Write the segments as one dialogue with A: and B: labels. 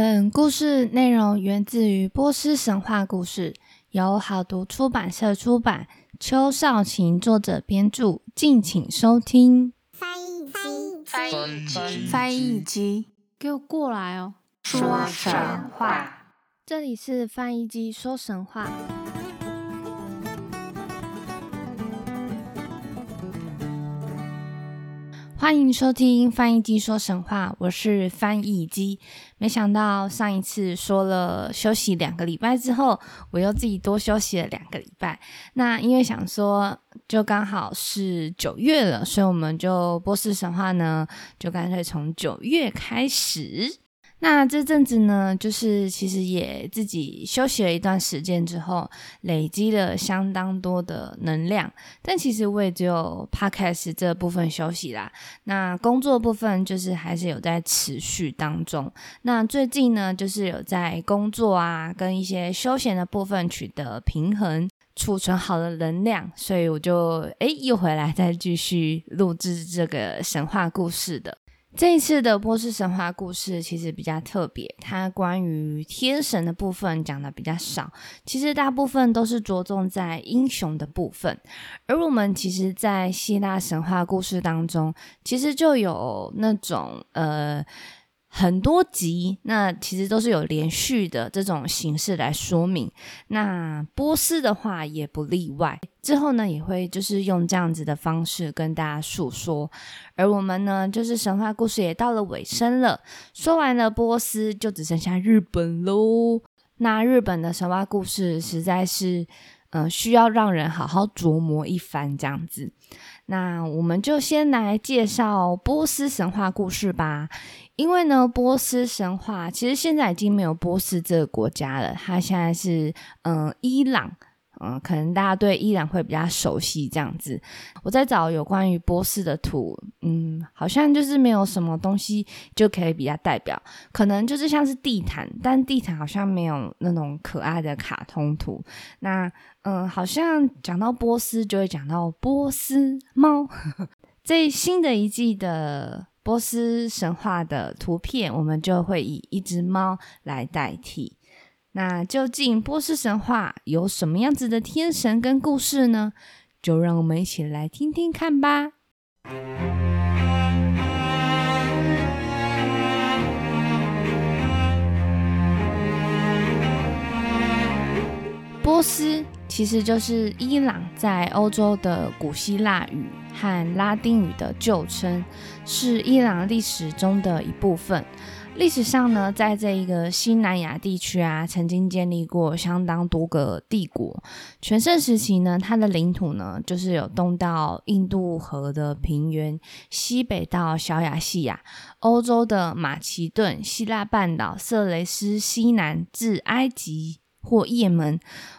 A: 本故事内容源自于波斯神话故事，由好读出版社出版，邱少晴作者编著，敬请收听。
B: 翻译机，翻译机，
A: 翻译机，给我过来哦！
B: 说神话，
A: 这里是翻译机说神话。欢迎收听翻译机说神话，我是翻译机。没想到上一次说了休息两个礼拜之后，我又自己多休息了两个礼拜。那因为想说，就刚好是九月了，所以我们就波斯神话呢，就干脆从九月开始。那这阵子呢，就是其实也自己休息了一段时间之后，累积了相当多的能量。但其实我也只有 podcast 这部分休息啦。那工作部分就是还是有在持续当中。那最近呢，就是有在工作啊，跟一些休闲的部分取得平衡，储存好的能量，所以我就诶又回来再继续录制这个神话故事的。这一次的波斯神话故事其实比较特别，它关于天神的部分讲的比较少，其实大部分都是着重在英雄的部分。而我们其实，在希腊神话故事当中，其实就有那种呃。很多集，那其实都是有连续的这种形式来说明。那波斯的话也不例外。之后呢，也会就是用这样子的方式跟大家诉说。而我们呢，就是神话故事也到了尾声了。说完了波斯，就只剩下日本喽。那日本的神话故事实在是，嗯，需要让人好好琢磨一番这样子。那我们就先来介绍波斯神话故事吧。因为呢，波斯神话其实现在已经没有波斯这个国家了，它现在是嗯伊朗，嗯，可能大家对伊朗会比较熟悉这样子。我在找有关于波斯的图，嗯，好像就是没有什么东西就可以比较代表，可能就是像是地毯，但地毯好像没有那种可爱的卡通图。那嗯，好像讲到波斯就会讲到波斯猫，这新的一季的。波斯神话的图片，我们就会以一只猫来代替。那究竟波斯神话有什么样子的天神跟故事呢？就让我们一起来听听看吧。波斯其实就是伊朗在欧洲的古希腊语。和拉丁语的旧称是伊朗历史中的一部分。历史上呢，在这一个西南亚地区啊，曾经建立过相当多个帝国。全盛时期呢，它的领土呢，就是有东到印度河的平原，西北到小亚细亚、欧洲的马其顿、希腊半岛、色雷斯，西南至埃及或也门。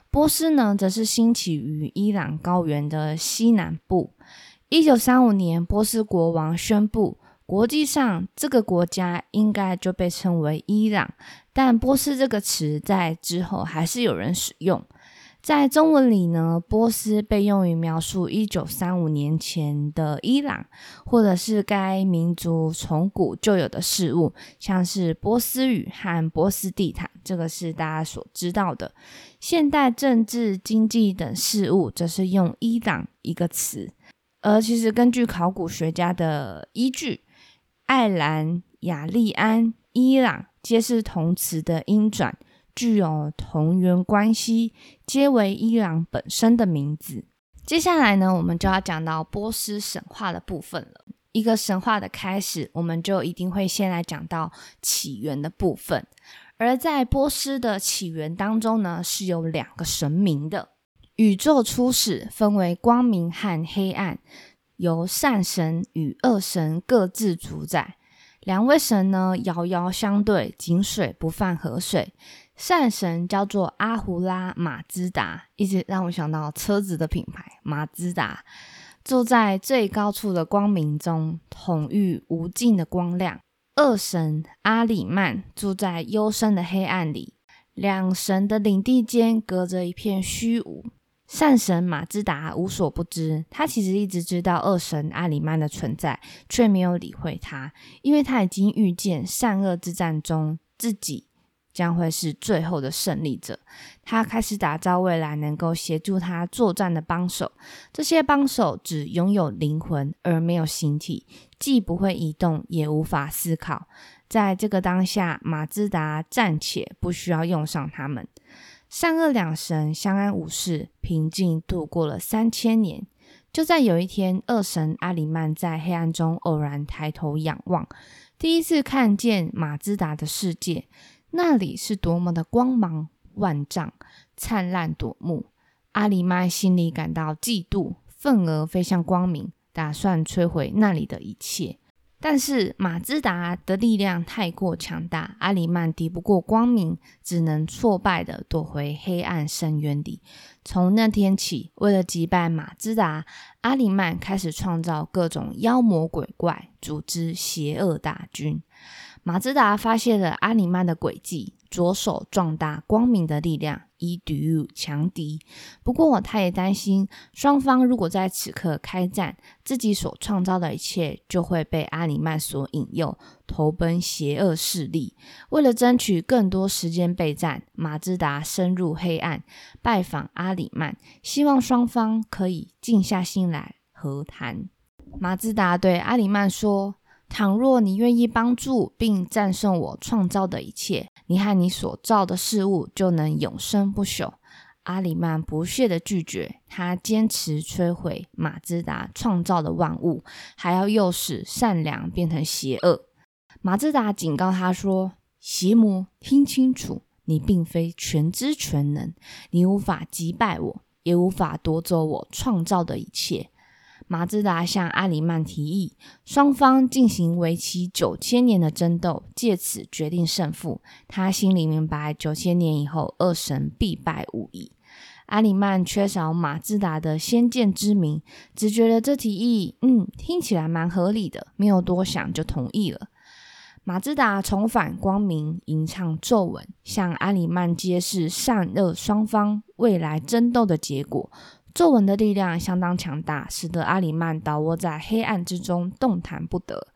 A: 波斯呢，则是兴起于伊朗高原的西南部。一九三五年，波斯国王宣布，国际上这个国家应该就被称为伊朗。但波斯这个词在之后还是有人使用。在中文里呢，波斯被用于描述一九三五年前的伊朗，或者是该民族从古就有的事物，像是波斯语和波斯地毯，这个是大家所知道的。现代政治、经济等事物，则是用伊朗一个词。而其实根据考古学家的依据，爱兰、雅利安、伊朗皆是同词的音转，具有同源关系，皆为伊朗本身的名字。接下来呢，我们就要讲到波斯神话的部分了。一个神话的开始，我们就一定会先来讲到起源的部分。而在波斯的起源当中呢，是有两个神明的。宇宙初始分为光明和黑暗，由善神与恶神各自主宰。两位神呢，遥遥相对，井水不犯河水。善神叫做阿胡拉马兹达，一直让我想到车子的品牌马自达，住在最高处的光明中，统御无尽的光亮。恶神阿里曼住在幽深的黑暗里，两神的领地间隔着一片虚无。善神马自达无所不知，他其实一直知道恶神阿里曼的存在，却没有理会他，因为他已经预见善恶之战中自己将会是最后的胜利者。他开始打造未来能够协助他作战的帮手，这些帮手只拥有灵魂而没有形体，既不会移动，也无法思考。在这个当下，马自达暂且不需要用上他们。善恶两神相安无事，平静度过了三千年。就在有一天，恶神阿里曼在黑暗中偶然抬头仰望，第一次看见马自达的世界，那里是多么的光芒万丈、灿烂夺目。阿里曼心里感到嫉妒，愤而飞向光明，打算摧毁那里的一切。但是马自达的力量太过强大，阿里曼敌不过光明，只能挫败的躲回黑暗深渊里。从那天起，为了击败马自达，阿里曼开始创造各种妖魔鬼怪，组织邪恶大军。马自达发现了阿里曼的诡计。着手壮大光明的力量，以抵御强敌。不过，他也担心，双方如果在此刻开战，自己所创造的一切就会被阿里曼所引诱，投奔邪恶势力。为了争取更多时间备战，马自达深入黑暗，拜访阿里曼，希望双方可以静下心来和谈。马自达对阿里曼说。倘若你愿意帮助并战胜我创造的一切，你和你所造的事物就能永生不朽。阿里曼不屑的拒绝，他坚持摧毁马自达创造的万物，还要诱使善良变成邪恶。马自达警告他说：“邪魔，听清楚，你并非全知全能，你无法击败我，也无法夺走我创造的一切。”马自达向阿里曼提议，双方进行为期九千年的争斗，借此决定胜负。他心里明白，九千年以后，恶神必败无疑。阿里曼缺少马自达的先见之明，只觉得这提议，嗯，听起来蛮合理的，没有多想就同意了。马自达重返光明，吟唱咒文，向阿里曼揭示善恶双方未来争斗的结果。皱纹的力量相当强大，使得阿里曼倒卧在黑暗之中，动弹不得。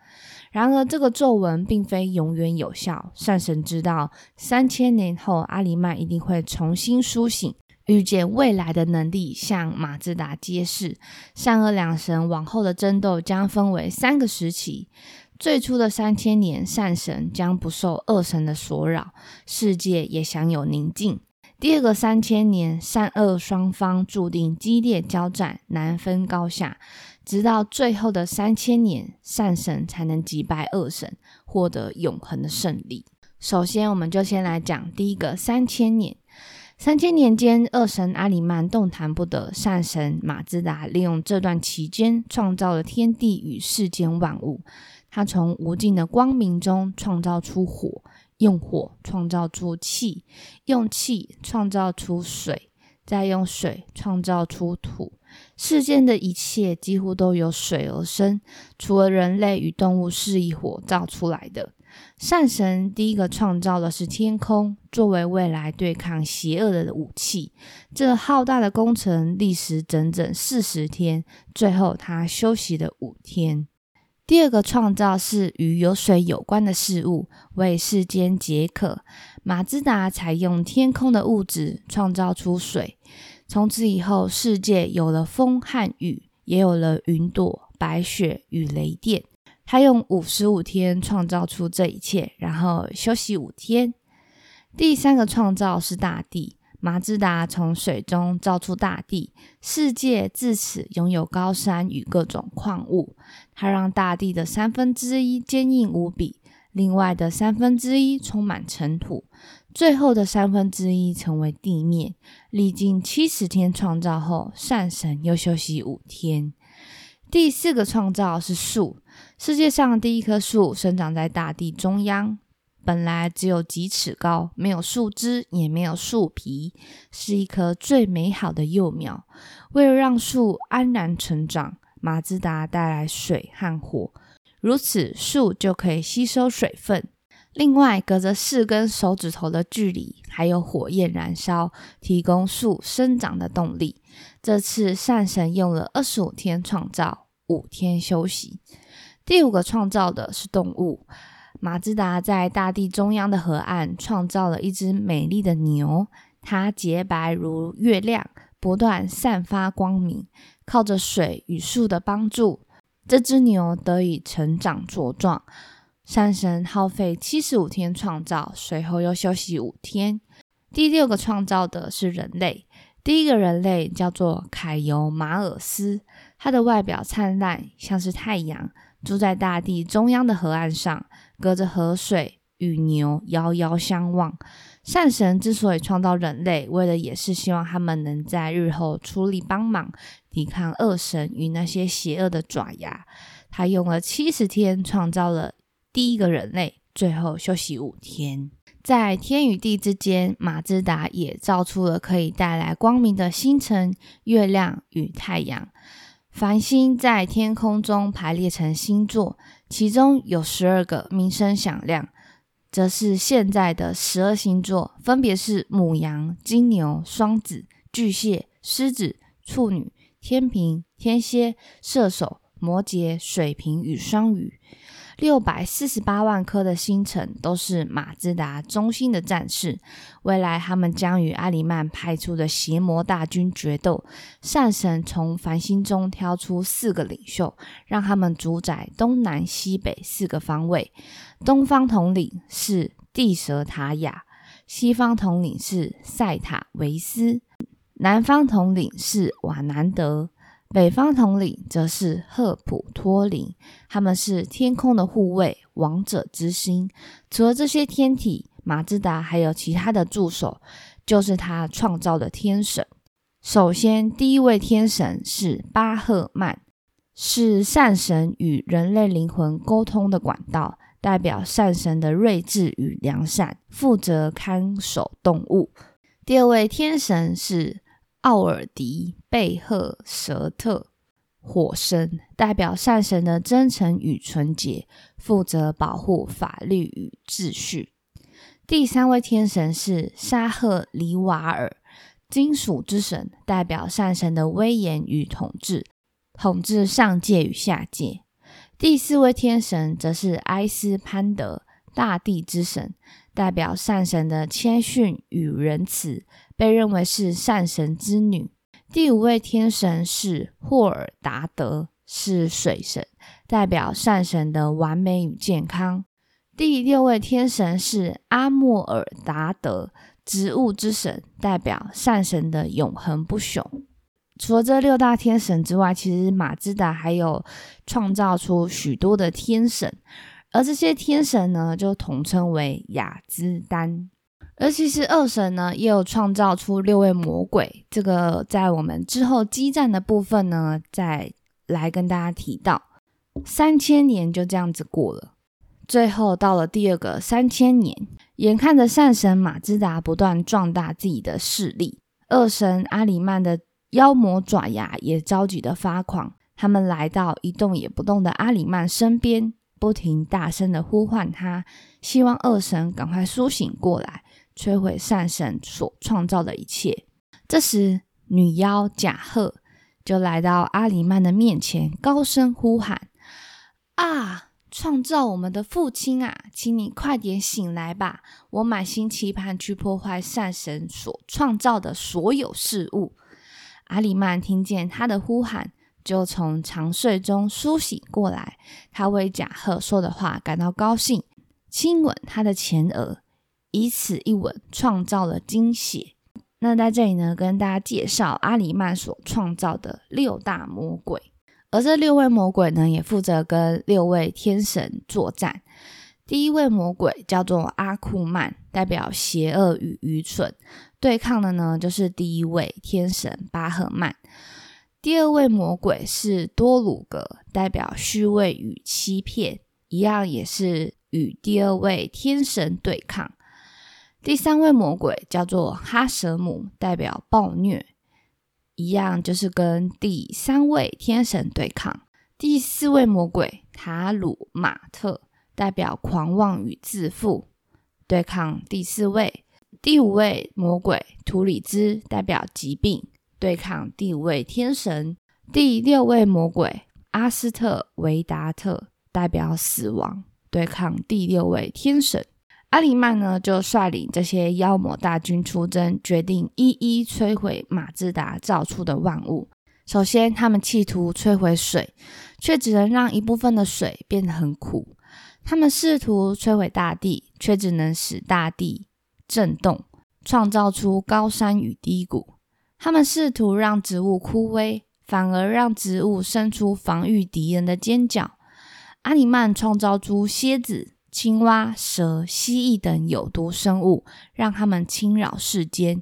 A: 然而，这个皱纹并非永远有效。善神知道，三千年后阿里曼一定会重新苏醒，预见未来的能力，向马自达揭示。善恶两神往后的争斗将分为三个时期。最初的三千年，善神将不受恶神的所扰，世界也享有宁静。第二个三千年，善恶双方注定激烈交战，难分高下。直到最后的三千年，善神才能击败恶神，获得永恒的胜利。首先，我们就先来讲第一个三千年。三千年间，恶神阿里曼动弹不得，善神马自达利用这段期间，创造了天地与世间万物。他从无尽的光明中创造出火。用火创造出气，用气创造出水，再用水创造出土。世间的一切几乎都由水而生，除了人类与动物是以火造出来的。善神第一个创造的是天空，作为未来对抗邪恶的武器。这浩大的工程历时整整四十天，最后他休息了五天。第二个创造是与有水有关的事物，为世间解渴。马自达采用天空的物质创造出水，从此以后，世界有了风和雨，也有了云朵、白雪与雷电。他用五十五天创造出这一切，然后休息五天。第三个创造是大地。马自达从水中造出大地，世界自此拥有高山与各种矿物。它让大地的三分之一坚硬无比，另外的三分之一充满尘土，最后的三分之一成为地面。历经七十天创造后，善神又休息五天。第四个创造是树，世界上第一棵树生长在大地中央。本来只有几尺高，没有树枝，也没有树皮，是一棵最美好的幼苗。为了让树安然成长，马自达带来水和火，如此树就可以吸收水分。另外，隔着四根手指头的距离，还有火焰燃烧，提供树生长的动力。这次善神用了二十五天创造，五天休息。第五个创造的是动物。马自达在大地中央的河岸创造了一只美丽的牛，它洁白如月亮，不断散发光明。靠着水与树的帮助，这只牛得以成长茁壮。山神耗费七十五天创造，随后又休息五天。第六个创造的是人类。第一个人类叫做凯尤马尔斯，他的外表灿烂，像是太阳，住在大地中央的河岸上，隔着河水，与牛遥遥相望。善神之所以创造人类，为的也是希望他们能在日后出力帮忙，抵抗恶神与那些邪恶的爪牙。他用了七十天创造了第一个人类，最后休息五天。在天与地之间，马自达也造出了可以带来光明的星辰、月亮与太阳。繁星在天空中排列成星座，其中有十二个名声响亮，则是现在的十二星座，分别是母羊、金牛、双子、巨蟹、狮子、处女、天平、天蝎、射手、摩羯、水瓶与双鱼。六百四十八万颗的星辰都是马自达中心的战士，未来他们将与阿里曼派出的邪魔大军决斗。善神从繁星中挑出四个领袖，让他们主宰东南西北四个方位。东方统领是地蛇塔雅，西方统领是塞塔维斯，南方统领是瓦南德。北方统领则是赫普托林，他们是天空的护卫，王者之心。除了这些天体，马自达还有其他的助手，就是他创造的天神。首先，第一位天神是巴赫曼，是善神与人类灵魂沟通的管道，代表善神的睿智与良善，负责看守动物。第二位天神是。奥尔迪贝赫舍特火神代表善神的真诚与纯洁，负责保护法律与秩序。第三位天神是沙赫里瓦尔金属之神，代表善神的威严与统治，统治上界与下界。第四位天神则是埃斯潘德大地之神，代表善神的谦逊与仁慈。被认为是善神之女。第五位天神是霍尔达德，是水神，代表善神的完美与健康。第六位天神是阿莫尔达德，植物之神，代表善神的永恒不朽。除了这六大天神之外，其实马自达还有创造出许多的天神，而这些天神呢，就统称为雅兹丹。而其实二神呢，也有创造出六位魔鬼。这个在我们之后激战的部分呢，再来跟大家提到。三千年就这样子过了，最后到了第二个三千年，眼看着善神马自达不断壮大自己的势力，二神阿里曼的妖魔爪牙也着急的发狂。他们来到一动也不动的阿里曼身边，不停大声的呼唤他，希望二神赶快苏醒过来。摧毁善神所创造的一切。这时，女妖贾赫就来到阿里曼的面前，高声呼喊：“啊，创造我们的父亲啊，请你快点醒来吧！我满心期盼去破坏善神所创造的所有事物。”阿里曼听见他的呼喊，就从长睡中苏醒过来。他为贾赫说的话感到高兴，亲吻他的前额。以此一吻创造了惊喜。那在这里呢，跟大家介绍阿里曼所创造的六大魔鬼，而这六位魔鬼呢，也负责跟六位天神作战。第一位魔鬼叫做阿库曼，代表邪恶与愚蠢，对抗的呢就是第一位天神巴赫曼。第二位魔鬼是多鲁格，代表虚伪与欺骗，一样也是与第二位天神对抗。第三位魔鬼叫做哈舍姆，代表暴虐，一样就是跟第三位天神对抗。第四位魔鬼塔鲁马特，代表狂妄与自负，对抗第四位。第五位魔鬼图里兹，代表疾病，对抗第五位天神。第六位魔鬼阿斯特维达特，代表死亡。对抗第六位天神。阿里曼呢，就率领这些妖魔大军出征，决定一一摧毁马自达造出的万物。首先，他们企图摧毁水，却只能让一部分的水变得很苦；他们试图摧毁大地，却只能使大地震动，创造出高山与低谷；他们试图让植物枯萎，反而让植物生出防御敌人的尖角。阿里曼创造出蝎子。青蛙、蛇、蜥蜴等有毒生物，让他们侵扰世间。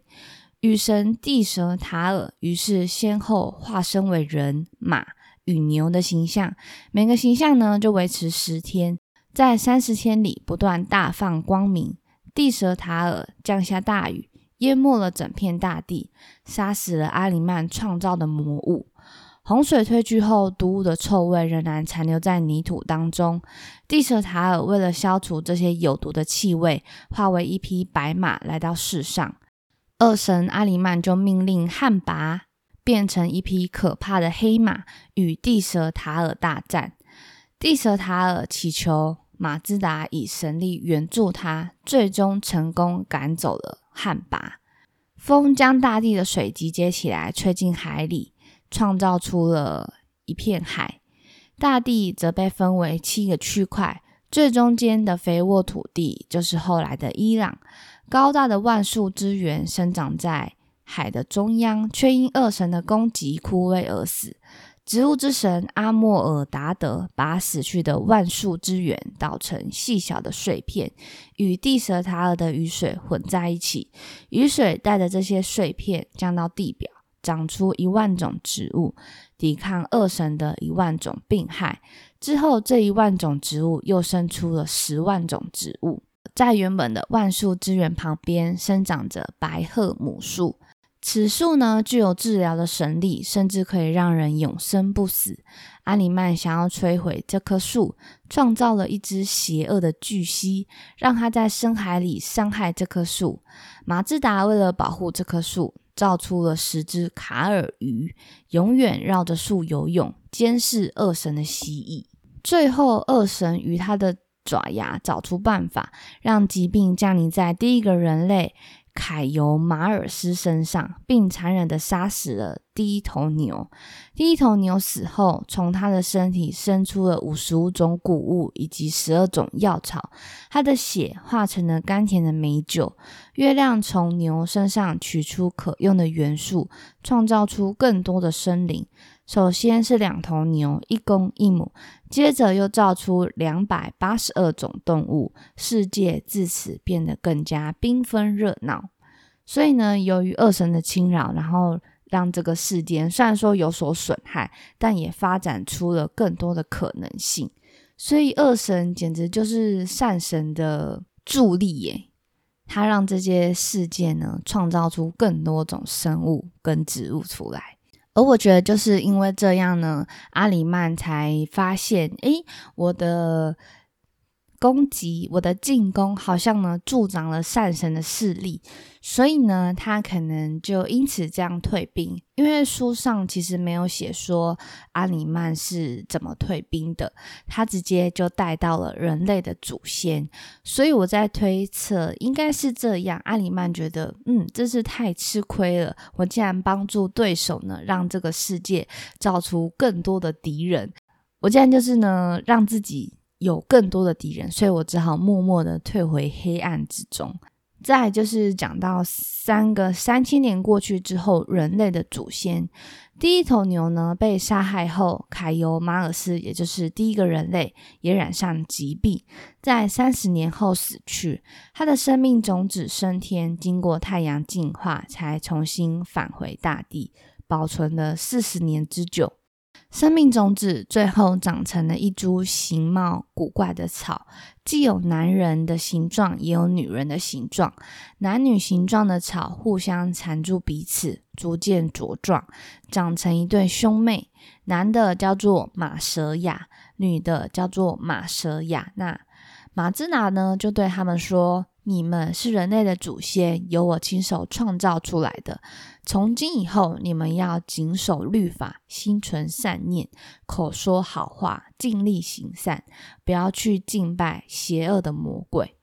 A: 雨神地蛇塔尔于是先后化身为人、马与牛的形象，每个形象呢就维持十天，在三十天里不断大放光明。地蛇塔尔降下大雨，淹没了整片大地，杀死了阿里曼创造的魔物。洪水退去后，毒物的臭味仍然残留在泥土当中。地蛇塔尔为了消除这些有毒的气味，化为一匹白马来到世上。恶神阿里曼就命令汉拔变成一匹可怕的黑马，与地蛇塔尔大战。地蛇塔尔祈求马兹达以神力援助他，最终成功赶走了汉拔。风将大地的水集结起来，吹进海里。创造出了一片海，大地则被分为七个区块，最中间的肥沃土地就是后来的伊朗。高大的万树之源生长在海的中央，却因恶神的攻击枯萎而死。植物之神阿莫尔达德把死去的万树之源捣成细小的碎片，与地蛇塔尔的雨水混在一起，雨水带着这些碎片降到地表。长出一万种植物，抵抗恶神的一万种病害。之后，这一万种植物又生出了十万种植物。在原本的万树之源旁边，生长着白鹤母树。此树呢，具有治疗的神力，甚至可以让人永生不死。阿里曼想要摧毁这棵树，创造了一只邪恶的巨蜥，让它在深海里伤害这棵树。马自达为了保护这棵树。造出了十只卡尔鱼，永远绕着树游泳，监视恶神的蜥蜴。最后，恶神与他的爪牙找出办法，让疾病降临在第一个人类。凯尤马尔斯身上，并残忍的杀死了第一头牛。第一头牛死后，从他的身体生出了五十五种谷物以及十二种药草，他的血化成了甘甜的美酒。月亮从牛身上取出可用的元素，创造出更多的生灵。首先是两头牛，一公一母，接着又造出两百八十二种动物，世界自此变得更加缤纷热闹。所以呢，由于恶神的侵扰，然后让这个世间虽然说有所损害，但也发展出了更多的可能性。所以恶神简直就是善神的助力耶，他让这些世界呢创造出更多种生物跟植物出来。而我觉得就是因为这样呢，阿里曼才发现，诶，我的。攻击我的进攻，好像呢助长了善神的势力，所以呢，他可能就因此这样退兵。因为书上其实没有写说阿里曼是怎么退兵的，他直接就带到了人类的祖先，所以我在推测应该是这样。阿里曼觉得，嗯，真是太吃亏了，我竟然帮助对手呢，让这个世界造出更多的敌人，我竟然就是呢，让自己。有更多的敌人，所以我只好默默的退回黑暗之中。再就是讲到三个三千年过去之后，人类的祖先第一头牛呢被杀害后，凯尤马尔斯也就是第一个人类也染上疾病，在三十年后死去。他的生命种子升天，经过太阳净化，才重新返回大地，保存了四十年之久。生命种子最后长成了一株形貌古怪的草，既有男人的形状，也有女人的形状。男女形状的草互相缠住彼此，逐渐茁壮，长成一对兄妹。男的叫做马蛇亚，女的叫做马蛇亚。娜马兹娜呢，就对他们说：“你们是人类的祖先，由我亲手创造出来的。从今以后，你们要谨守律法，心存善念，口说好话，尽力行善，不要去敬拜邪恶的魔鬼。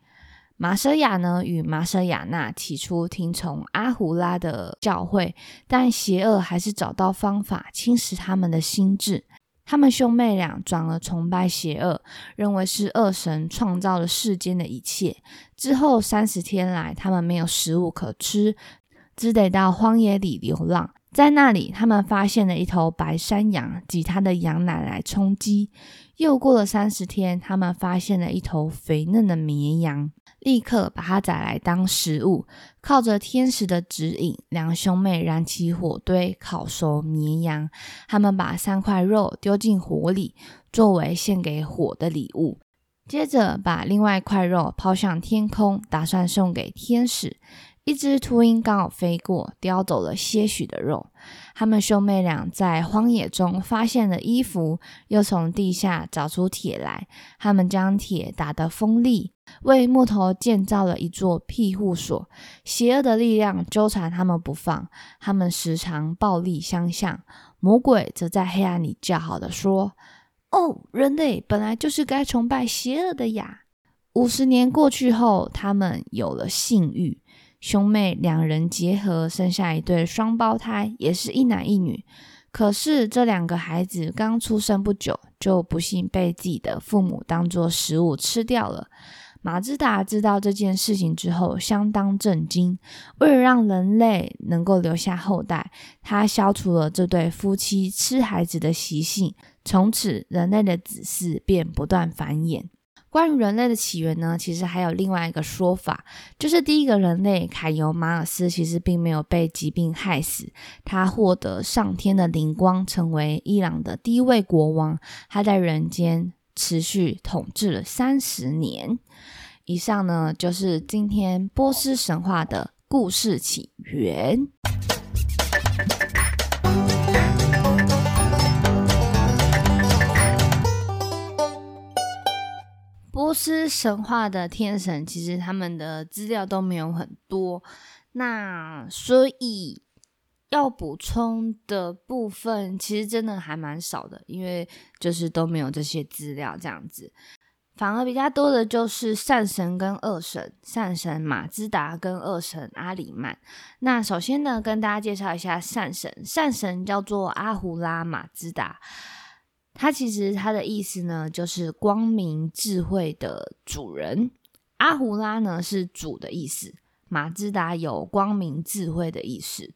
A: 马舍雅呢与马舍雅娜起初听从阿胡拉的教诲，但邪恶还是找到方法侵蚀他们的心智。他们兄妹俩转而崇拜邪恶，认为是恶神创造了世间的一切。之后三十天来，他们没有食物可吃，只得到荒野里流浪。在那里，他们发现了一头白山羊及它的羊奶来充饥。又过了三十天，他们发现了一头肥嫩的绵羊。立刻把它宰来当食物，靠着天使的指引，两兄妹燃起火堆，烤熟绵羊。他们把三块肉丢进火里，作为献给火的礼物。接着把另外一块肉抛向天空，打算送给天使。一只秃鹰刚好飞过，叼走了些许的肉。他们兄妹俩在荒野中发现了衣服，又从地下找出铁来。他们将铁打得锋利，为木头建造了一座庇护所。邪恶的力量纠缠他们不放，他们时常暴力相向。魔鬼则在黑暗里叫好的说：“哦，人类本来就是该崇拜邪恶的呀！”五十年过去后，他们有了性欲。兄妹两人结合，生下一对双胞胎，也是一男一女。可是这两个孩子刚出生不久，就不幸被自己的父母当作食物吃掉了。马自达知道这件事情之后，相当震惊。为了让人类能够留下后代，他消除了这对夫妻吃孩子的习性，从此人类的子嗣便不断繁衍。关于人类的起源呢，其实还有另外一个说法，就是第一个人类凯尤马尔斯其实并没有被疾病害死，他获得上天的灵光，成为伊朗的第一位国王，他在人间持续统治了三十年。以上呢，就是今天波斯神话的故事起源。波斯神话的天神，其实他们的资料都没有很多，那所以要补充的部分，其实真的还蛮少的，因为就是都没有这些资料这样子，反而比较多的就是善神跟恶神，善神马兹达跟恶神阿里曼。那首先呢，跟大家介绍一下善神，善神叫做阿胡拉马兹达。它其实它的意思呢，就是光明智慧的主人。阿胡拉呢是主的意思，马自达有光明智慧的意思。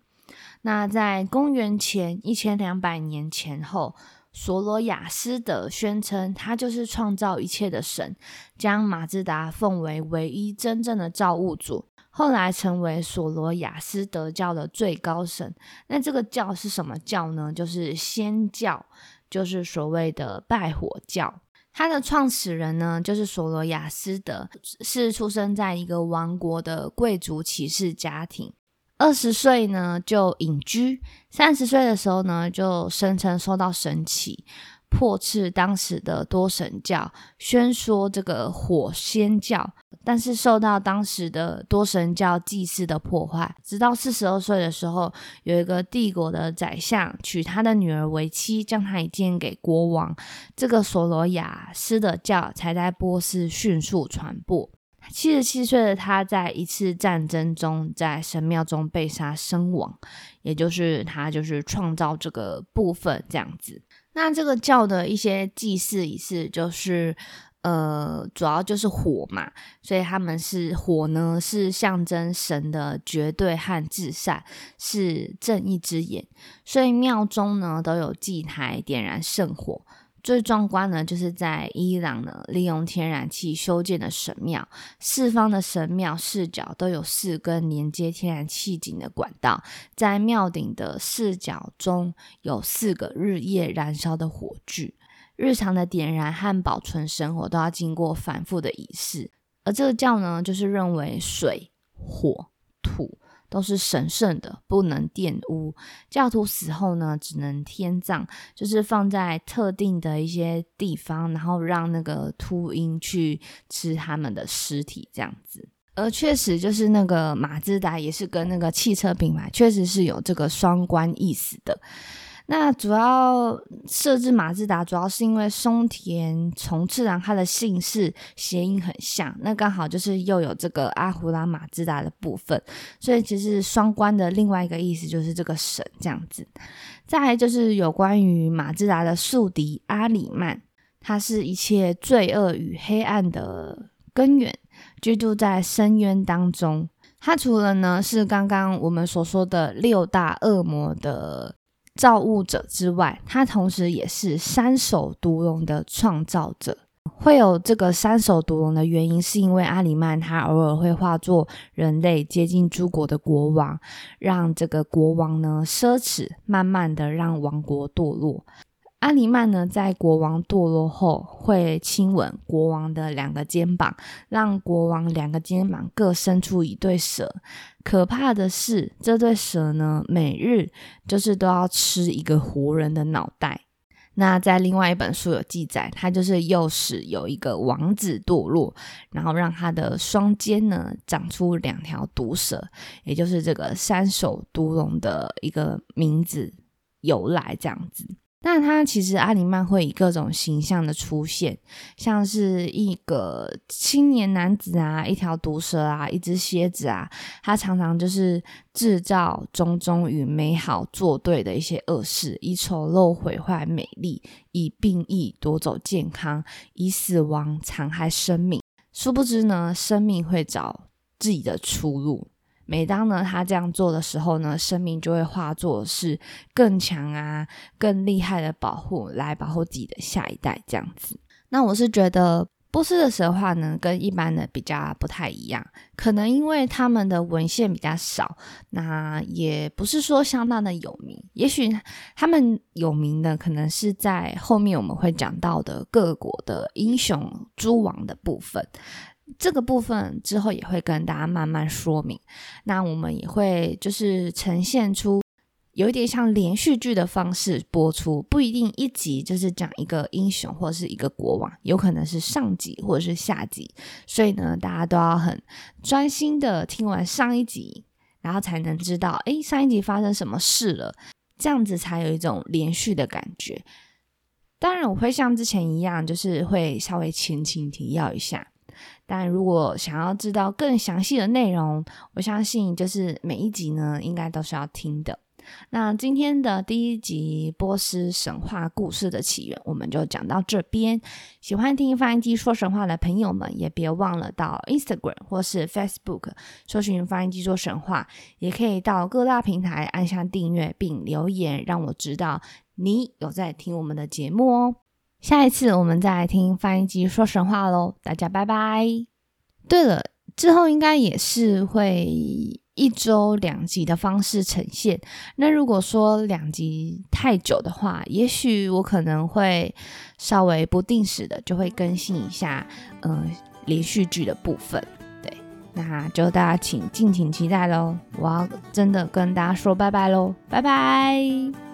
A: 那在公元前一千两百年前后，索罗亚斯德宣称他就是创造一切的神，将马自达奉为唯一真正的造物主，后来成为索罗亚斯德教的最高神。那这个教是什么教呢？就是仙教。就是所谓的拜火教，它的创始人呢，就是索罗亚斯德，是出生在一个王国的贵族骑士家庭。二十岁呢就隐居，三十岁的时候呢就声称受到神启。破斥当时的多神教，宣说这个火仙教，但是受到当时的多神教祭祀的破坏。直到四十二岁的时候，有一个帝国的宰相娶他的女儿为妻，将他一荐给国王，这个索罗亚斯的教才在波斯迅速传播。七十七岁的他在一次战争中，在神庙中被杀身亡，也就是他就是创造这个部分这样子。那这个教的一些祭祀仪式，就是呃，主要就是火嘛，所以他们是火呢，是象征神的绝对和至善，是正义之眼，所以庙中呢都有祭台点燃圣火。最壮观呢，就是在伊朗呢，利用天然气修建的神庙，四方的神庙四角都有四根连接天然气井的管道，在庙顶的四角中有四个日夜燃烧的火炬，日常的点燃和保存生活都要经过反复的仪式，而这个教呢，就是认为水、火、土。都是神圣的，不能玷污。教徒死后呢，只能天葬，就是放在特定的一些地方，然后让那个秃鹰去吃他们的尸体，这样子。而确实就是那个马自达也是跟那个汽车品牌确实是有这个双关意思的。那主要设置马自达，主要是因为松田重次郎他的姓氏谐音很像，那刚好就是又有这个阿胡拉马自达的部分，所以其实双关的另外一个意思就是这个神这样子。再来就是有关于马自达的宿敌阿里曼，他是一切罪恶与黑暗的根源，居住在深渊当中。他除了呢是刚刚我们所说的六大恶魔的。造物者之外，他同时也是三首独龙的创造者。会有这个三首独龙的原因，是因为阿里曼他偶尔会化作人类接近诸国的国王，让这个国王呢奢侈，慢慢的让王国堕落。阿里曼呢，在国王堕落后，会亲吻国王的两个肩膀，让国王两个肩膀各伸出一对蛇。可怕的是，这对蛇呢，每日就是都要吃一个活人的脑袋。那在另外一本书有记载，他就是诱使有一个王子堕落，然后让他的双肩呢长出两条毒蛇，也就是这个三首毒龙的一个名字由来，这样子。那他其实阿里曼会以各种形象的出现，像是一个青年男子啊，一条毒蛇啊，一只蝎子啊，他常常就是制造种种与美好作对的一些恶事，以丑陋毁坏美丽，以病疫夺走健康，以死亡残害生命。殊不知呢，生命会找自己的出路。每当呢他这样做的时候呢，生命就会化作是更强啊、更厉害的保护，来保护自己的下一代这样子。那我是觉得波斯的神话呢，跟一般的比较不太一样，可能因为他们的文献比较少，那也不是说相当的有名。也许他们有名的，可能是在后面我们会讲到的各国的英雄诸王的部分。这个部分之后也会跟大家慢慢说明。那我们也会就是呈现出有一点像连续剧的方式播出，不一定一集就是讲一个英雄或是一个国王，有可能是上集或者是下集。所以呢，大家都要很专心的听完上一集，然后才能知道，诶，上一集发生什么事了，这样子才有一种连续的感觉。当然，我会像之前一样，就是会稍微前情提要一下。但如果想要知道更详细的内容，我相信就是每一集呢，应该都是要听的。那今天的第一集波斯神话故事的起源，我们就讲到这边。喜欢听翻译机说神话的朋友们，也别忘了到 Instagram 或是 Facebook 搜寻翻译机说神话，也可以到各大平台按下订阅并留言，让我知道你有在听我们的节目哦。下一次我们再来听翻译机说神话喽，大家拜拜。对了，之后应该也是会一周两集的方式呈现。那如果说两集太久的话，也许我可能会稍微不定时的就会更新一下，嗯，连续剧的部分。对，那就大家请敬请期待喽。我要真的跟大家说拜拜喽，拜拜。